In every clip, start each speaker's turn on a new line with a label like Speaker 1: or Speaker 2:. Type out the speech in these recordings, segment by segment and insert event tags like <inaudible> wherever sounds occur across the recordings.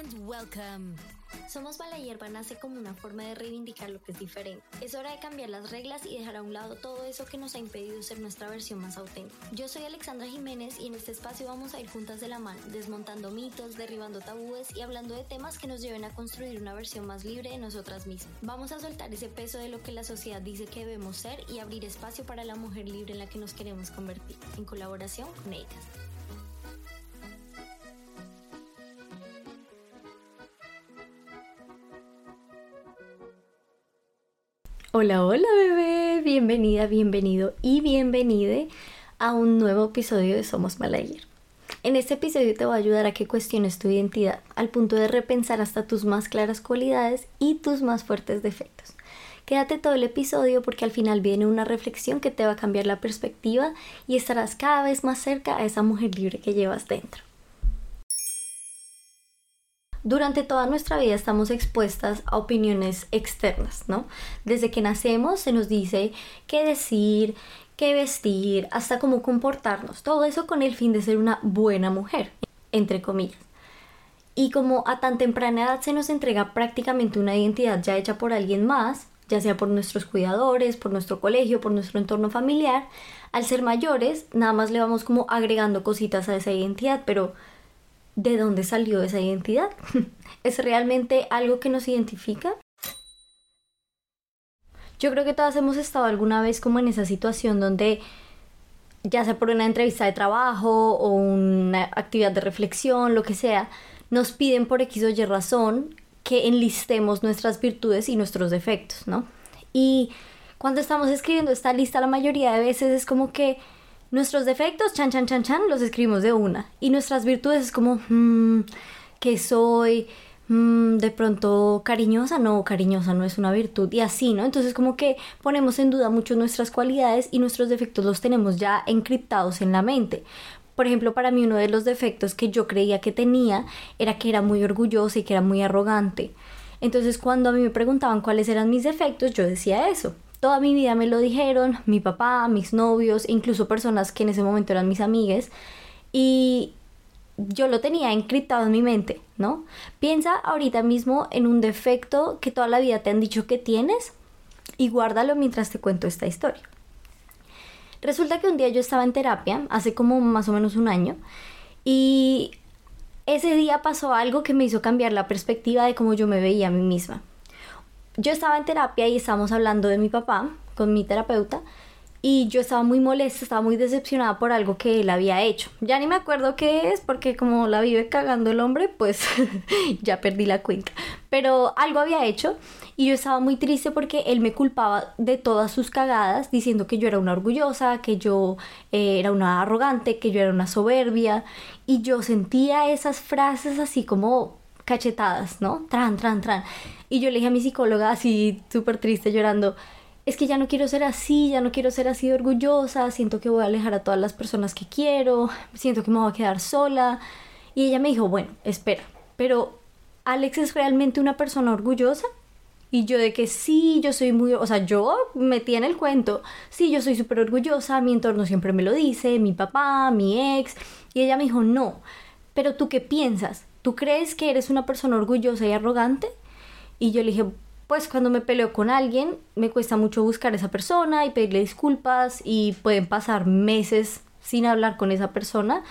Speaker 1: and welcome.
Speaker 2: Somos Bala Hierba nace como una forma de reivindicar lo que es diferente. Es hora de cambiar las reglas y dejar a un lado todo eso que nos ha impedido ser nuestra versión más auténtica. Yo soy Alexandra Jiménez y en este espacio vamos a ir juntas de la mano, desmontando mitos, derribando tabúes y hablando de temas que nos lleven a construir una versión más libre de nosotras mismas. Vamos a soltar ese peso de lo que la sociedad dice que debemos ser y abrir espacio para la mujer libre en la que nos queremos convertir, en colaboración con ellas. Hola, hola bebé, bienvenida, bienvenido y bienvenide a un nuevo episodio de Somos Malayer. En este episodio te voy a ayudar a que cuestiones tu identidad al punto de repensar hasta tus más claras cualidades y tus más fuertes defectos. Quédate todo el episodio porque al final viene una reflexión que te va a cambiar la perspectiva y estarás cada vez más cerca a esa mujer libre que llevas dentro. Durante toda nuestra vida estamos expuestas a opiniones externas, ¿no? Desde que nacemos se nos dice qué decir, qué vestir, hasta cómo comportarnos. Todo eso con el fin de ser una buena mujer, entre comillas. Y como a tan temprana edad se nos entrega prácticamente una identidad ya hecha por alguien más, ya sea por nuestros cuidadores, por nuestro colegio, por nuestro entorno familiar, al ser mayores nada más le vamos como agregando cositas a esa identidad, pero de dónde salió esa identidad. <laughs> ¿Es realmente algo que nos identifica? Yo creo que todas hemos estado alguna vez como en esa situación donde ya sea por una entrevista de trabajo o una actividad de reflexión, lo que sea, nos piden por X o Y razón que enlistemos nuestras virtudes y nuestros defectos, ¿no? Y cuando estamos escribiendo esta lista la mayoría de veces es como que Nuestros defectos, chan, chan, chan, chan, los escribimos de una. Y nuestras virtudes es como, mmm, que soy, mmm, de pronto cariñosa, no, cariñosa no es una virtud. Y así, ¿no? Entonces como que ponemos en duda mucho nuestras cualidades y nuestros defectos los tenemos ya encriptados en la mente. Por ejemplo, para mí uno de los defectos que yo creía que tenía era que era muy orgullosa y que era muy arrogante. Entonces cuando a mí me preguntaban cuáles eran mis defectos, yo decía eso. Toda mi vida me lo dijeron, mi papá, mis novios, incluso personas que en ese momento eran mis amigues. Y yo lo tenía encriptado en mi mente, ¿no? Piensa ahorita mismo en un defecto que toda la vida te han dicho que tienes y guárdalo mientras te cuento esta historia. Resulta que un día yo estaba en terapia, hace como más o menos un año, y ese día pasó algo que me hizo cambiar la perspectiva de cómo yo me veía a mí misma yo estaba en terapia y estábamos hablando de mi papá con mi terapeuta y yo estaba muy molesta, estaba muy decepcionada por algo que él había hecho. Ya ni me acuerdo qué es porque como la vive cagando el hombre, pues <laughs> ya perdí la cuenta. Pero algo había hecho y yo estaba muy triste porque él me culpaba de todas sus cagadas, diciendo que yo era una orgullosa, que yo eh, era una arrogante, que yo era una soberbia y yo sentía esas frases así como cachetadas, ¿no? Tran, tran, tran. Y yo le dije a mi psicóloga así súper triste, llorando, es que ya no quiero ser así, ya no quiero ser así orgullosa, siento que voy a alejar a todas las personas que quiero, siento que me voy a quedar sola. Y ella me dijo, bueno, espera, pero Alex es realmente una persona orgullosa. Y yo de que sí, yo soy muy, o sea, yo metí en el cuento, sí, yo soy súper orgullosa, mi entorno siempre me lo dice, mi papá, mi ex. Y ella me dijo, no, pero tú qué piensas? ¿Tú crees que eres una persona orgullosa y arrogante? Y yo le dije, pues cuando me peleo con alguien, me cuesta mucho buscar a esa persona y pedirle disculpas y pueden pasar meses sin hablar con esa persona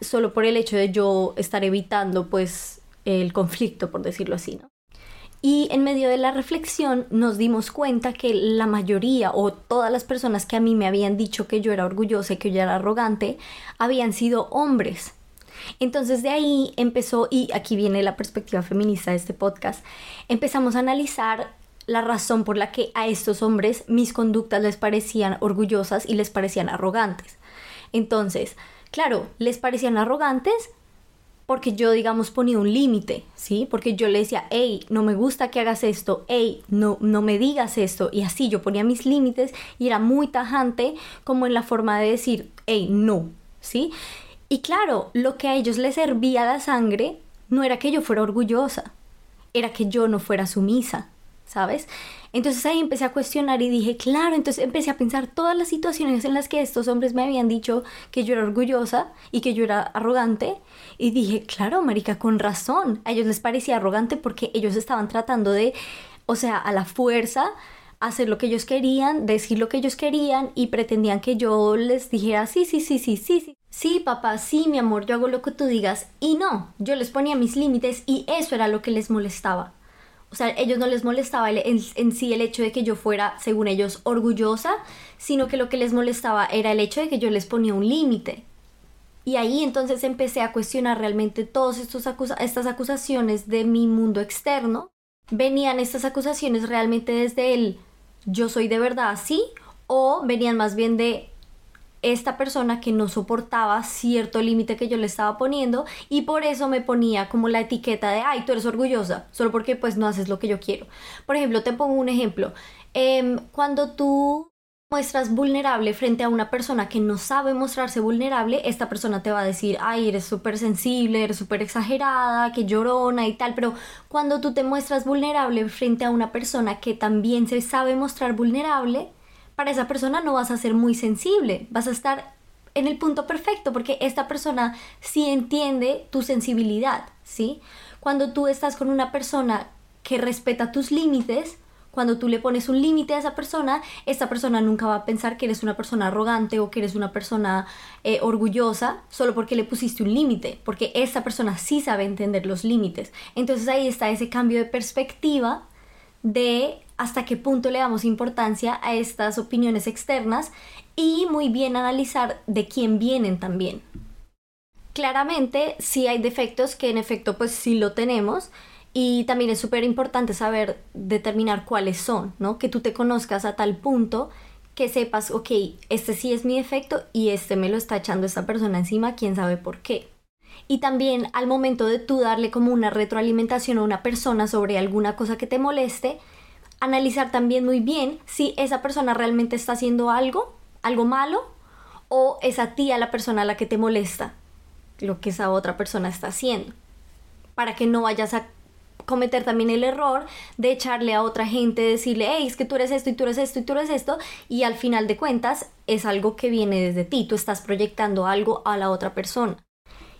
Speaker 2: solo por el hecho de yo estar evitando pues el conflicto, por decirlo así, ¿no? Y en medio de la reflexión nos dimos cuenta que la mayoría o todas las personas que a mí me habían dicho que yo era orgullosa y que yo era arrogante habían sido hombres entonces de ahí empezó, y aquí viene la perspectiva feminista de este podcast, empezamos a analizar la razón por la que a estos hombres mis conductas les parecían orgullosas y les parecían arrogantes. Entonces, claro, les parecían arrogantes porque yo, digamos, ponía un límite, ¿sí? Porque yo le decía, hey, no me gusta que hagas esto, hey, no, no me digas esto. Y así yo ponía mis límites y era muy tajante como en la forma de decir, hey, no, ¿sí? Y claro, lo que a ellos les servía la sangre no era que yo fuera orgullosa, era que yo no fuera sumisa, ¿sabes? Entonces ahí empecé a cuestionar y dije, claro, entonces empecé a pensar todas las situaciones en las que estos hombres me habían dicho que yo era orgullosa y que yo era arrogante. Y dije, claro, Marica, con razón. A ellos les parecía arrogante porque ellos estaban tratando de, o sea, a la fuerza hacer lo que ellos querían, decir lo que ellos querían y pretendían que yo les dijera sí, sí, sí, sí, sí, sí. Sí, papá, sí, mi amor, yo hago lo que tú digas. Y no, yo les ponía mis límites y eso era lo que les molestaba. O sea, ellos no les molestaba en, sí el hecho de que yo fuera, según ellos, orgullosa, sino que lo que les molestaba era el hecho de que yo les ponía un límite. Y ahí entonces empecé a cuestionar realmente todas estas acusaciones de mi mundo externo. Venían estas acusaciones realmente desde el yo soy de verdad así o venían más bien de esta persona que no soportaba cierto límite que yo le estaba poniendo y por eso me ponía como la etiqueta de, ay, tú eres orgullosa, solo porque pues no haces lo que yo quiero. Por ejemplo, te pongo un ejemplo. Em, cuando tú muestras vulnerable frente a una persona que no sabe mostrarse vulnerable, esta persona te va a decir, ay, eres súper sensible, eres súper exagerada, que llorona y tal, pero cuando tú te muestras vulnerable frente a una persona que también se sabe mostrar vulnerable, para esa persona no vas a ser muy sensible, vas a estar en el punto perfecto porque esta persona sí entiende tu sensibilidad, ¿sí? Cuando tú estás con una persona que respeta tus límites, cuando tú le pones un límite a esa persona, esta persona nunca va a pensar que eres una persona arrogante o que eres una persona eh, orgullosa solo porque le pusiste un límite, porque esta persona sí sabe entender los límites. Entonces ahí está ese cambio de perspectiva de hasta qué punto le damos importancia a estas opiniones externas y muy bien analizar de quién vienen también. Claramente sí hay defectos que en efecto pues sí lo tenemos y también es súper importante saber determinar cuáles son, ¿no? Que tú te conozcas a tal punto que sepas, ok, este sí es mi defecto y este me lo está echando esta persona encima, quién sabe por qué. Y también al momento de tú darle como una retroalimentación a una persona sobre alguna cosa que te moleste, analizar también muy bien si esa persona realmente está haciendo algo, algo malo, o es a ti a la persona a la que te molesta lo que esa otra persona está haciendo. Para que no vayas a cometer también el error de echarle a otra gente, decirle, hey, es que tú eres esto y tú eres esto y tú eres esto, y al final de cuentas es algo que viene desde ti, tú estás proyectando algo a la otra persona.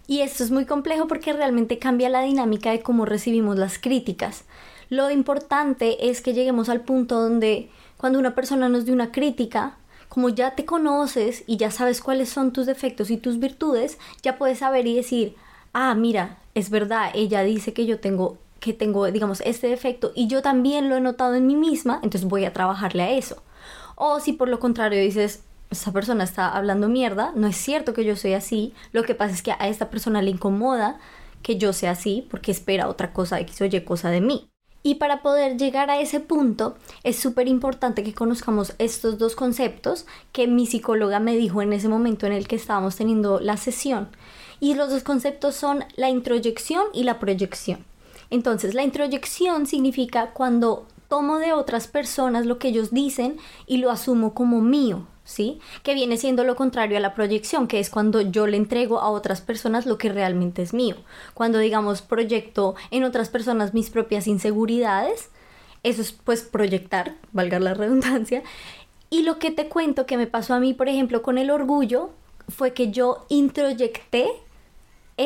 Speaker 2: Y esto es muy complejo porque realmente cambia la dinámica de cómo recibimos las críticas. Lo importante es que lleguemos al punto donde cuando una persona nos dé una crítica, como ya te conoces y ya sabes cuáles son tus defectos y tus virtudes, ya puedes saber y decir, ah, mira, es verdad, ella dice que yo tengo que tengo, digamos, este defecto y yo también lo he notado en mí misma, entonces voy a trabajarle a eso. O si por lo contrario dices, esa persona está hablando mierda, no es cierto que yo soy así, lo que pasa es que a esta persona le incomoda que yo sea así porque espera otra cosa, X o Y cosa de mí. Y para poder llegar a ese punto es súper importante que conozcamos estos dos conceptos que mi psicóloga me dijo en ese momento en el que estábamos teniendo la sesión. Y los dos conceptos son la introyección y la proyección. Entonces, la introyección significa cuando tomo de otras personas lo que ellos dicen y lo asumo como mío, ¿sí? Que viene siendo lo contrario a la proyección, que es cuando yo le entrego a otras personas lo que realmente es mío. Cuando, digamos, proyecto en otras personas mis propias inseguridades, eso es pues proyectar, valga la redundancia. Y lo que te cuento que me pasó a mí, por ejemplo, con el orgullo, fue que yo introyecté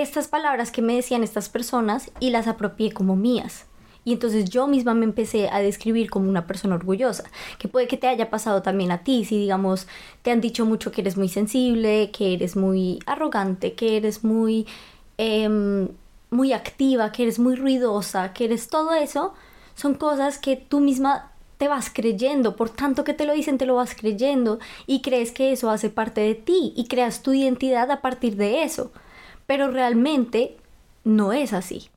Speaker 2: estas palabras que me decían estas personas y las apropié como mías. Y entonces yo misma me empecé a describir como una persona orgullosa, que puede que te haya pasado también a ti, si digamos te han dicho mucho que eres muy sensible, que eres muy arrogante, que eres muy, em, muy activa, que eres muy ruidosa, que eres todo eso, son cosas que tú misma te vas creyendo, por tanto que te lo dicen, te lo vas creyendo y crees que eso hace parte de ti y creas tu identidad a partir de eso. Pero realmente no es así.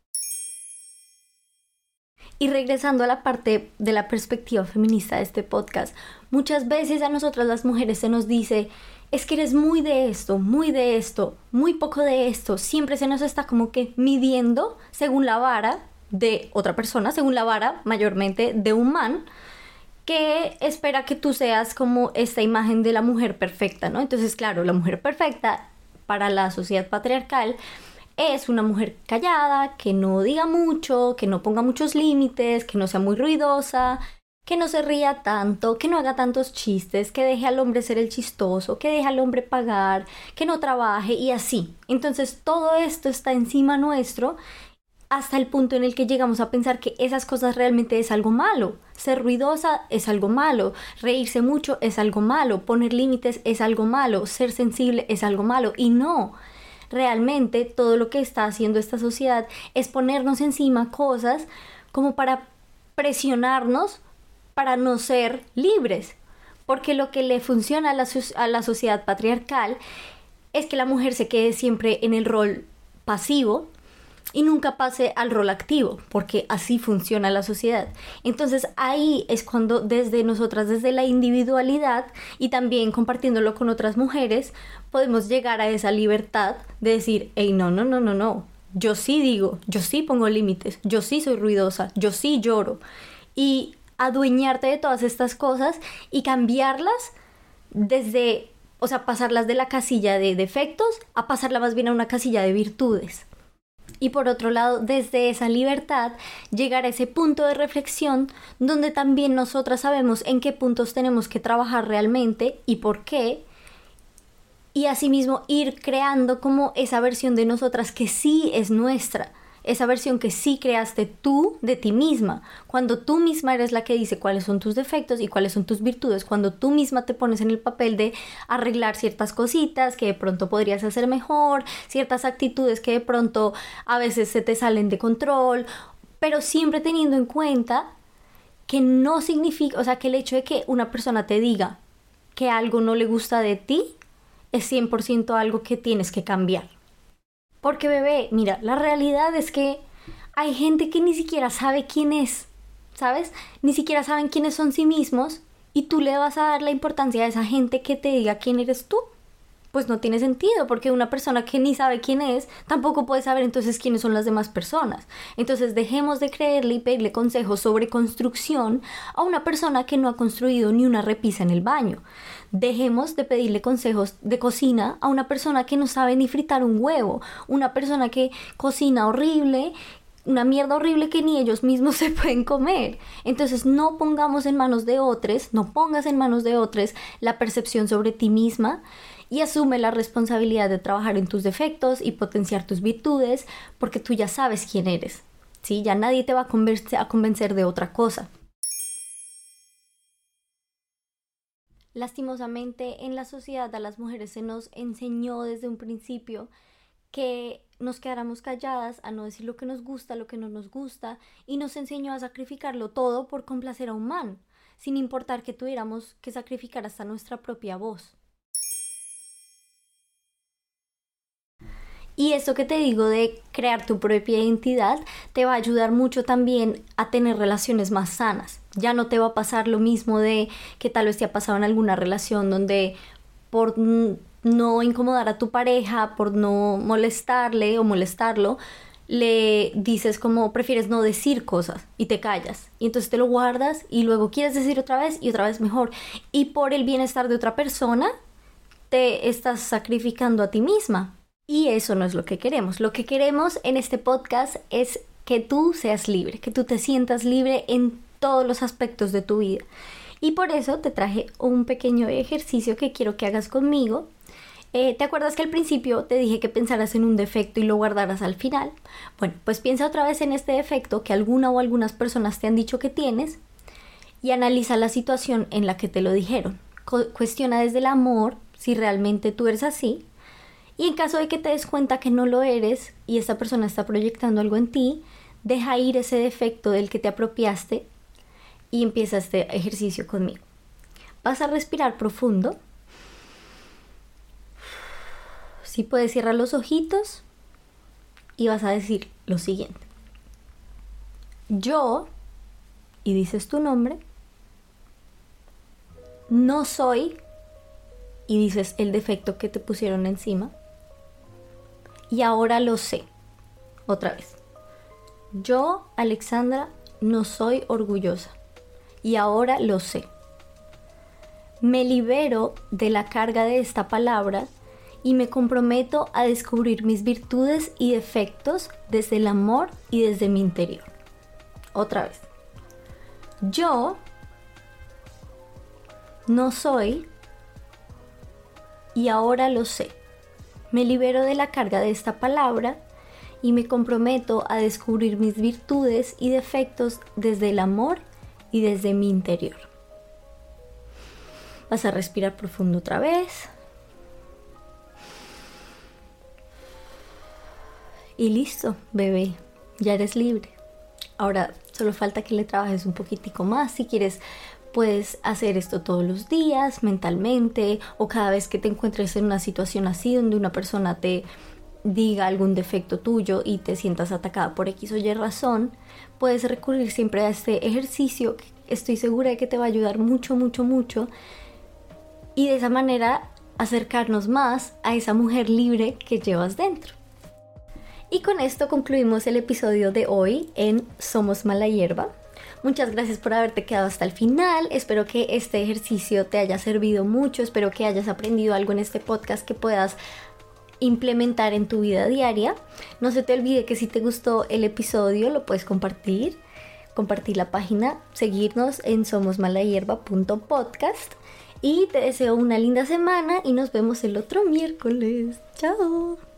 Speaker 2: Y regresando a la parte de la perspectiva feminista de este podcast, muchas veces a nosotras las mujeres se nos dice, es que eres muy de esto, muy de esto, muy poco de esto, siempre se nos está como que midiendo según la vara de otra persona, según la vara mayormente de un man, que espera que tú seas como esta imagen de la mujer perfecta, ¿no? Entonces, claro, la mujer perfecta para la sociedad patriarcal es una mujer callada, que no diga mucho, que no ponga muchos límites, que no sea muy ruidosa, que no se ría tanto, que no haga tantos chistes, que deje al hombre ser el chistoso, que deje al hombre pagar, que no trabaje y así. Entonces todo esto está encima nuestro hasta el punto en el que llegamos a pensar que esas cosas realmente es algo malo. Ser ruidosa es algo malo, reírse mucho es algo malo, poner límites es algo malo, ser sensible es algo malo y no. Realmente todo lo que está haciendo esta sociedad es ponernos encima cosas como para presionarnos para no ser libres. Porque lo que le funciona a la, a la sociedad patriarcal es que la mujer se quede siempre en el rol pasivo y nunca pase al rol activo, porque así funciona la sociedad. Entonces ahí es cuando desde nosotras, desde la individualidad y también compartiéndolo con otras mujeres, podemos llegar a esa libertad de decir, hey, no, no, no, no, no, yo sí digo, yo sí pongo límites, yo sí soy ruidosa, yo sí lloro. Y adueñarte de todas estas cosas y cambiarlas desde, o sea, pasarlas de la casilla de defectos a pasarla más bien a una casilla de virtudes. Y por otro lado, desde esa libertad, llegar a ese punto de reflexión donde también nosotras sabemos en qué puntos tenemos que trabajar realmente y por qué. Y asimismo ir creando como esa versión de nosotras que sí es nuestra esa versión que sí creaste tú de ti misma, cuando tú misma eres la que dice cuáles son tus defectos y cuáles son tus virtudes, cuando tú misma te pones en el papel de arreglar ciertas cositas que de pronto podrías hacer mejor, ciertas actitudes que de pronto a veces se te salen de control, pero siempre teniendo en cuenta que no significa, o sea, que el hecho de que una persona te diga que algo no le gusta de ti es 100% algo que tienes que cambiar. Porque bebé, mira, la realidad es que hay gente que ni siquiera sabe quién es, ¿sabes? Ni siquiera saben quiénes son sí mismos y tú le vas a dar la importancia a esa gente que te diga quién eres tú. Pues no tiene sentido, porque una persona que ni sabe quién es, tampoco puede saber entonces quiénes son las demás personas. Entonces dejemos de creerle y pedirle consejos sobre construcción a una persona que no ha construido ni una repisa en el baño. Dejemos de pedirle consejos de cocina a una persona que no sabe ni fritar un huevo, una persona que cocina horrible, una mierda horrible que ni ellos mismos <laughs> se pueden comer. Entonces no pongamos en manos de otros, no pongas en manos de otros la percepción sobre ti misma y asume la responsabilidad de trabajar en tus defectos y potenciar tus virtudes porque tú ya sabes quién eres. ¿sí? Ya nadie te va a a convencer de otra cosa. Lastimosamente en la sociedad a las mujeres se nos enseñó desde un principio que nos quedáramos calladas, a no decir lo que nos gusta, lo que no nos gusta, y nos enseñó a sacrificarlo todo por complacer a un man, sin importar que tuviéramos que sacrificar hasta nuestra propia voz. Y esto que te digo de crear tu propia identidad te va a ayudar mucho también a tener relaciones más sanas. Ya no te va a pasar lo mismo de que tal vez te ha pasado en alguna relación donde por no incomodar a tu pareja, por no molestarle o molestarlo, le dices como prefieres no decir cosas y te callas. Y entonces te lo guardas y luego quieres decir otra vez y otra vez mejor. Y por el bienestar de otra persona, te estás sacrificando a ti misma. Y eso no es lo que queremos. Lo que queremos en este podcast es que tú seas libre, que tú te sientas libre en todos los aspectos de tu vida. Y por eso te traje un pequeño ejercicio que quiero que hagas conmigo. Eh, ¿Te acuerdas que al principio te dije que pensaras en un defecto y lo guardaras al final? Bueno, pues piensa otra vez en este defecto que alguna o algunas personas te han dicho que tienes y analiza la situación en la que te lo dijeron. cuestiona desde el amor si realmente tú eres así y en caso de que te des cuenta que no lo eres y esta persona está proyectando algo en ti, deja ir ese defecto del que te apropiaste y empieza este ejercicio conmigo. Vas a respirar profundo. Si puedes cerrar los ojitos y vas a decir lo siguiente. Yo, y dices tu nombre, no soy, y dices el defecto que te pusieron encima, y ahora lo sé. Otra vez. Yo, Alexandra, no soy orgullosa y ahora lo sé. Me libero de la carga de esta palabra y me comprometo a descubrir mis virtudes y defectos desde el amor y desde mi interior. Otra vez. Yo no soy y ahora lo sé. Me libero de la carga de esta palabra y me comprometo a descubrir mis virtudes y defectos desde el amor y desde mi interior. Vas a respirar profundo otra vez. Y listo, bebé, ya eres libre. Ahora solo falta que le trabajes un poquitico más. Si quieres, puedes hacer esto todos los días, mentalmente, o cada vez que te encuentres en una situación así donde una persona te diga algún defecto tuyo y te sientas atacada por X o Y razón, puedes recurrir siempre a este ejercicio que estoy segura de que te va a ayudar mucho, mucho, mucho. Y de esa manera acercarnos más a esa mujer libre que llevas dentro. Y con esto concluimos el episodio de hoy en Somos Mala Hierba. Muchas gracias por haberte quedado hasta el final. Espero que este ejercicio te haya servido mucho. Espero que hayas aprendido algo en este podcast que puedas implementar en tu vida diaria. No se te olvide que si te gustó el episodio lo puedes compartir, compartir la página, seguirnos en somosmalayerba.podcast y te deseo una linda semana y nos vemos el otro miércoles. Chao.